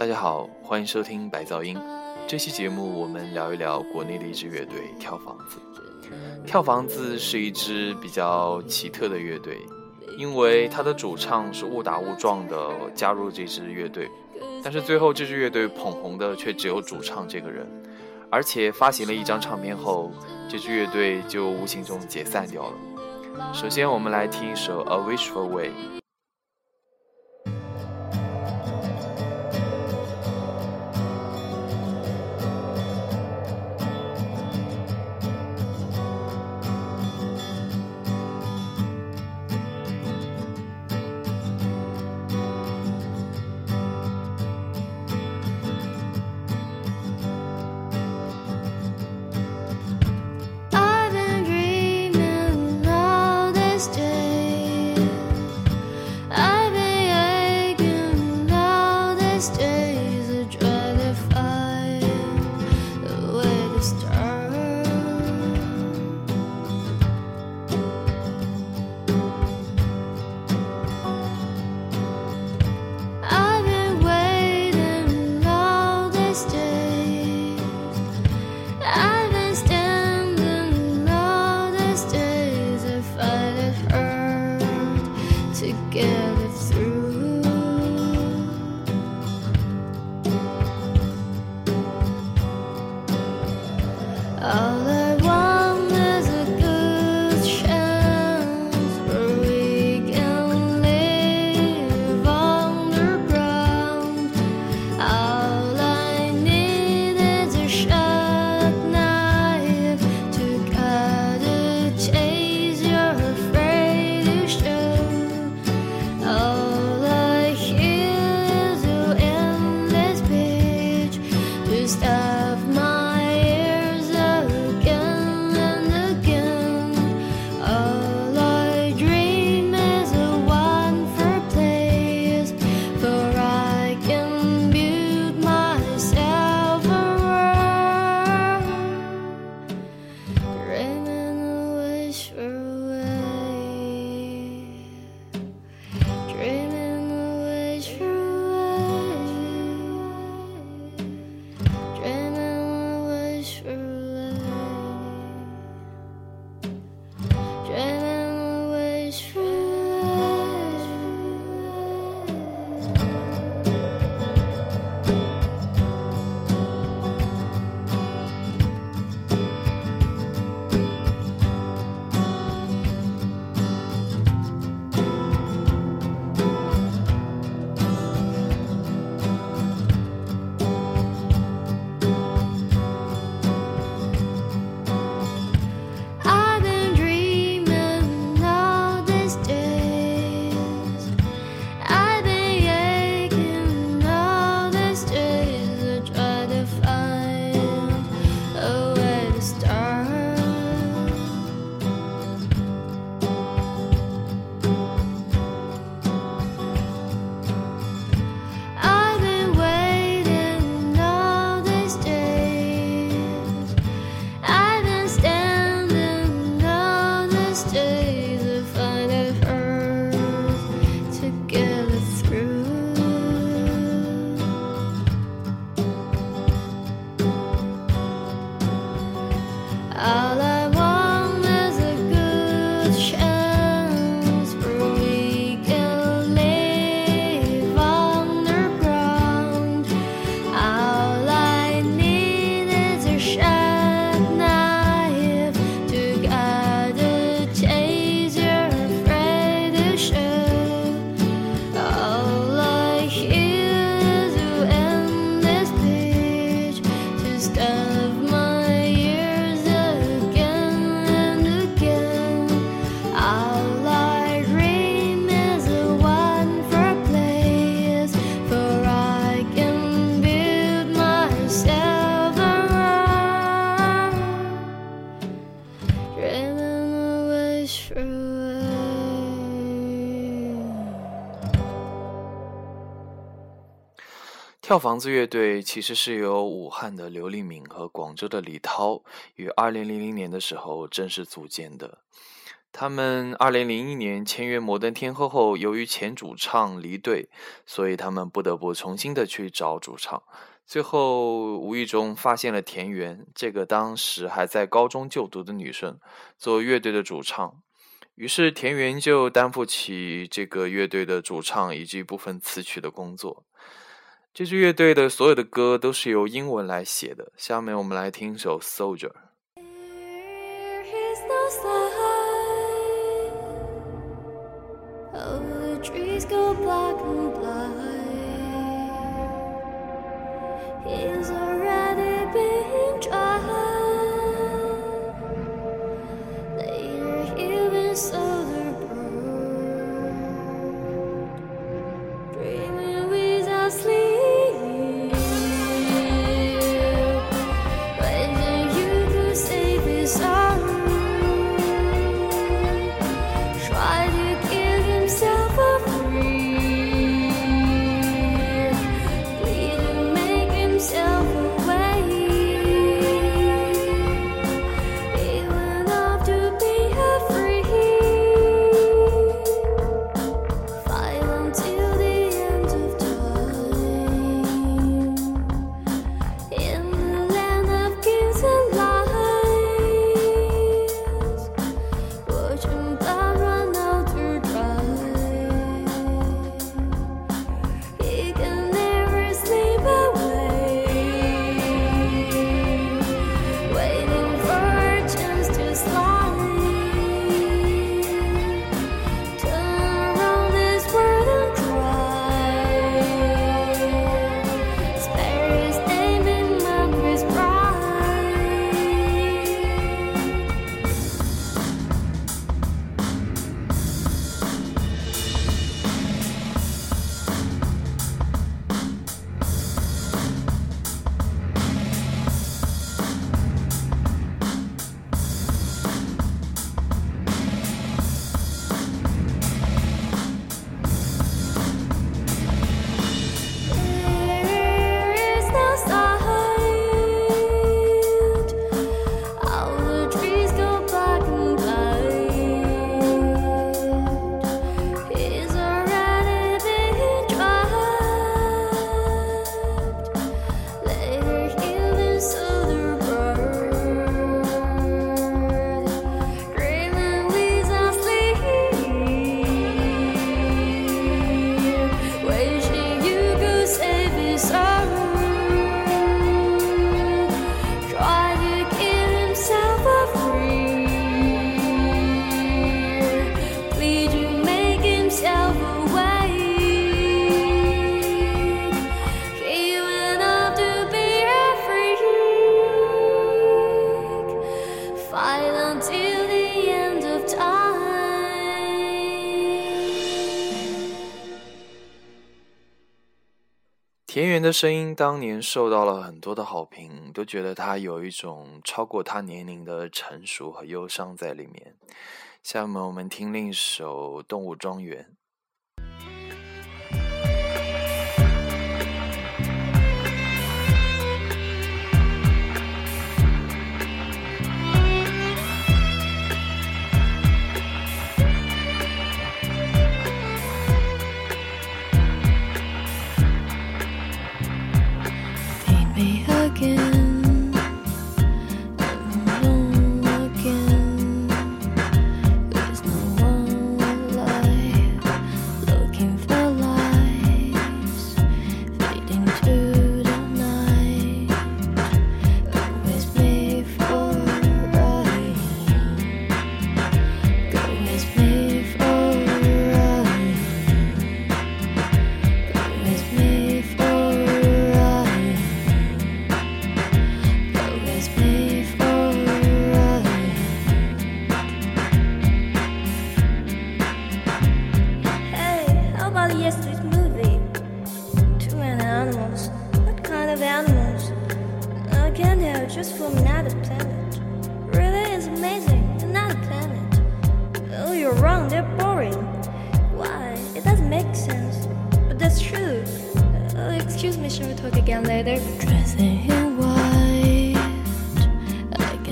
大家好，欢迎收听白噪音。这期节目我们聊一聊国内的一支乐队——跳房子。跳房子是一支比较奇特的乐队，因为它的主唱是误打误撞的加入这支乐队，但是最后这支乐队捧红的却只有主唱这个人，而且发行了一张唱片后，这支乐队就无形中解散掉了。首先，我们来听一首《A Wishful Way》。just All distance. 跳房子乐队其实是由武汉的刘立敏和广州的李涛于二零零零年的时候正式组建的。他们2001年签约摩登天后后，由于前主唱离队，所以他们不得不重新的去找主唱。最后无意中发现了田园这个当时还在高中就读的女生做乐队的主唱，于是田园就担负起这个乐队的主唱以及部分词曲的工作。这支乐队的所有的歌都是由英文来写的。下面我们来听一首《Soldier》。田园》的声音当年受到了很多的好评，都觉得他有一种超过他年龄的成熟和忧伤在里面。下面我们听另一首《动物庄园》。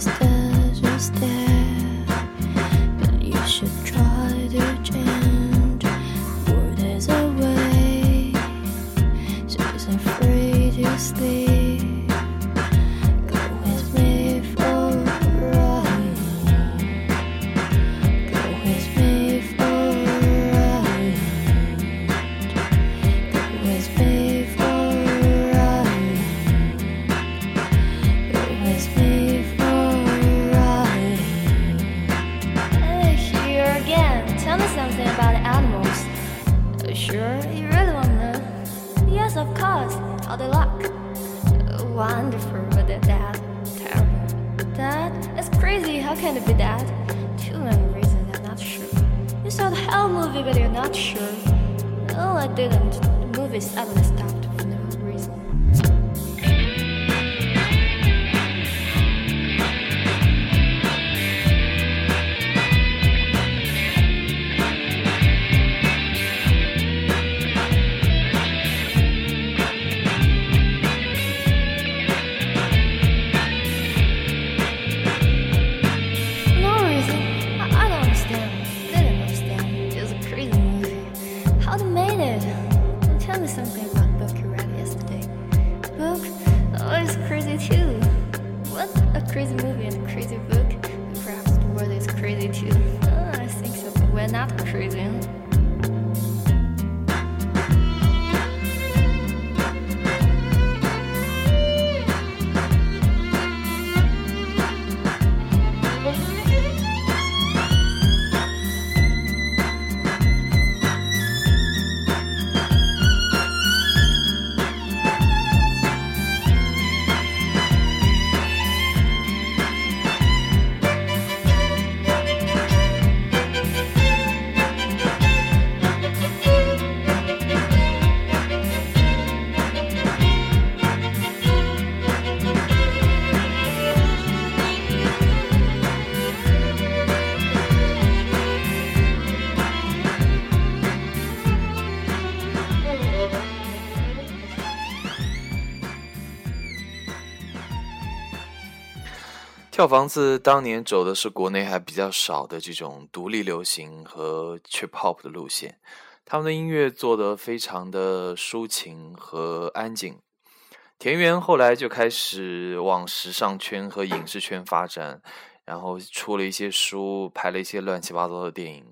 Just Tell me something about the animals. Uh, sure, you really wanna know? Yes, of course. How they look. Uh, wonderful, but they're dead. Terrible. That is crazy. How can it be that? Too many reasons. I'm not sure. You saw the hell movie, but you're not sure. No, I didn't. The movie suddenly stopped 跳房子当年走的是国内还比较少的这种独立流行和 trip hop 的路线，他们的音乐做得非常的抒情和安静。田园后来就开始往时尚圈和影视圈发展，然后出了一些书，拍了一些乱七八糟的电影。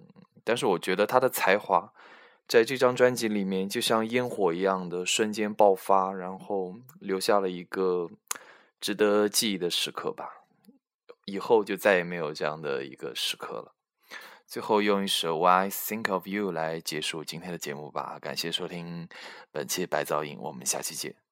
但是我觉得他的才华在这张专辑里面就像烟火一样的瞬间爆发，然后留下了一个值得记忆的时刻吧。以后就再也没有这样的一个时刻了。最后用一首《Why Think of You》来结束今天的节目吧。感谢收听本期白噪音，我们下期见。